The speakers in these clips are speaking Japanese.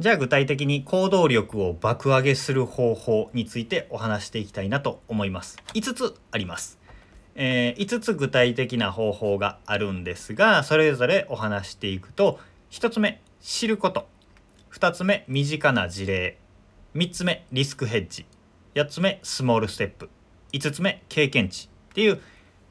じゃあ具体的に行動力を爆上げする方法についてお話していきたいなと思います。5つあります。えー、5つ具体的な方法があるんですが、それぞれお話していくと、1つ目、知ること。2つ目、身近な事例。3つ目、リスクヘッジ。8つ目、スモールステップ。5つ目、経験値。っていう、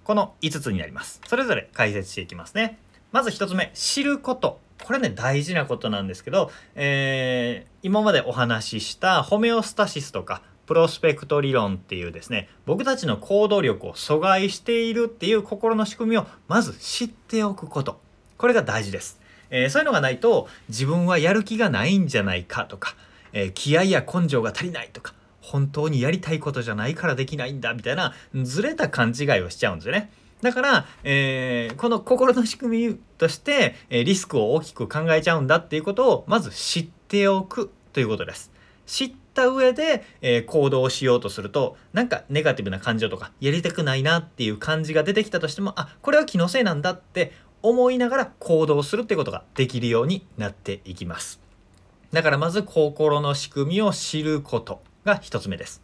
この5つになります。それぞれ解説していきますね。まず1つ目、知ること。これね大事なことなんですけど、えー、今までお話ししたホメオスタシスとかプロスペクト理論っていうですね僕たちの行動力を阻害しているっていう心の仕組みをまず知っておくこと。これが大事です、えー、そういうのがないと自分はやる気がないんじゃないかとか、えー、気合や根性が足りないとか本当にやりたいことじゃないからできないんだみたいなずれた勘違いをしちゃうんですよね。だから、えー、この心の仕組みとして、えリスクを大きく考えちゃうんだっていうことをまず知っておくということです。知った上で、えー、行動しようとするとなんかネガティブな感情とかやりたくないなっていう感じが出てきたとしてもあこれは気のせいなんだって思いながら行動するってことができるようになっていきます。だからまず心の仕組みを知ることが1つ目です。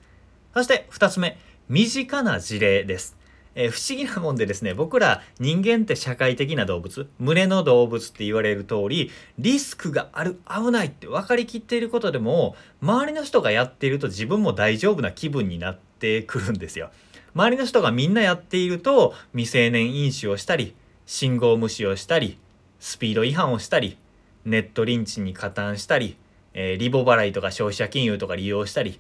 そして2つ目、身近な事例です。えー、不思議なもんでですね僕ら人間って社会的な動物群れの動物って言われる通りリスクがある危ないって分かりきっていることでも周りの人がやっていると自分も大丈夫な気分になってくるんですよ。周りの人がみんなやっていると未成年飲酒をしたり信号無視をしたりスピード違反をしたりネットリンチに加担したり、えー、リボ払いとか消費者金融とか利用したり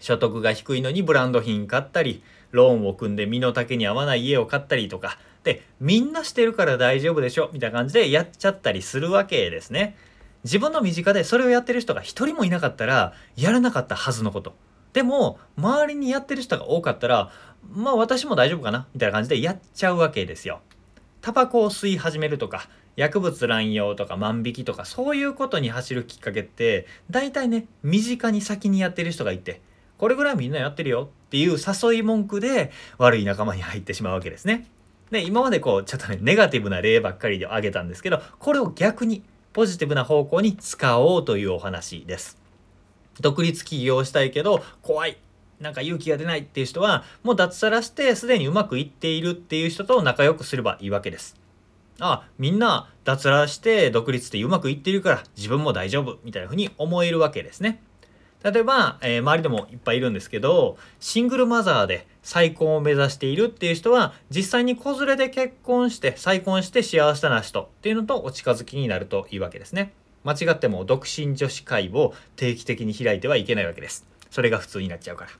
所得が低いのにブランド品買ったりローンを組んで身の丈に合わない家を買ったりとかでみんなしてるから大丈夫でしょみたいな感じでやっちゃったりするわけですね。自分の身近でそれをやってる人が一人もいなかったらやらなかったはずのこと。でも周りにやってる人が多かったらまあ私も大丈夫かなみたいな感じでやっちゃうわけですよ。タバコを吸い始めるとか薬物乱用とか万引きとかそういうことに走るきっかけって大体ね身近に先にやってる人がいてこれぐらいみんなやってるよっていう誘い文句で悪い仲間に入ってしまうわけですね。で、今までこう、ちょっとね、ネガティブな例ばっかりで挙げたんですけど、これを逆にポジティブな方向に使おうというお話です。独立起業したいけど、怖い。なんか勇気が出ないっていう人は、もう脱サラしてすでにうまくいっているっていう人と仲良くすればいいわけです。あ、みんな脱サラして独立ってうまくいっているから自分も大丈夫みたいな風に思えるわけですね。例えば、えー、周りでもいっぱいいるんですけどシングルマザーで再婚を目指しているっていう人は実際に子連れで結婚して再婚して幸せな人っていうのとお近づきになるといいわけですね。間違っても独身女子会を定期的に開いてはいけないわけです。それが普通になっちゃうから、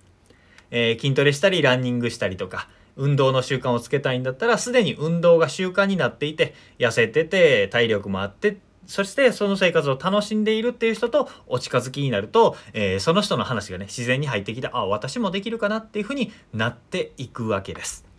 えー、筋トレしたりランニングしたりとか運動の習慣をつけたいんだったらすでに運動が習慣になっていて痩せてて体力もあってそしてその生活を楽しんでいるっていう人とお近づきになると、えー、その人の話がね自然に入ってきてあ私もできるかなっていうふうになっていくわけです。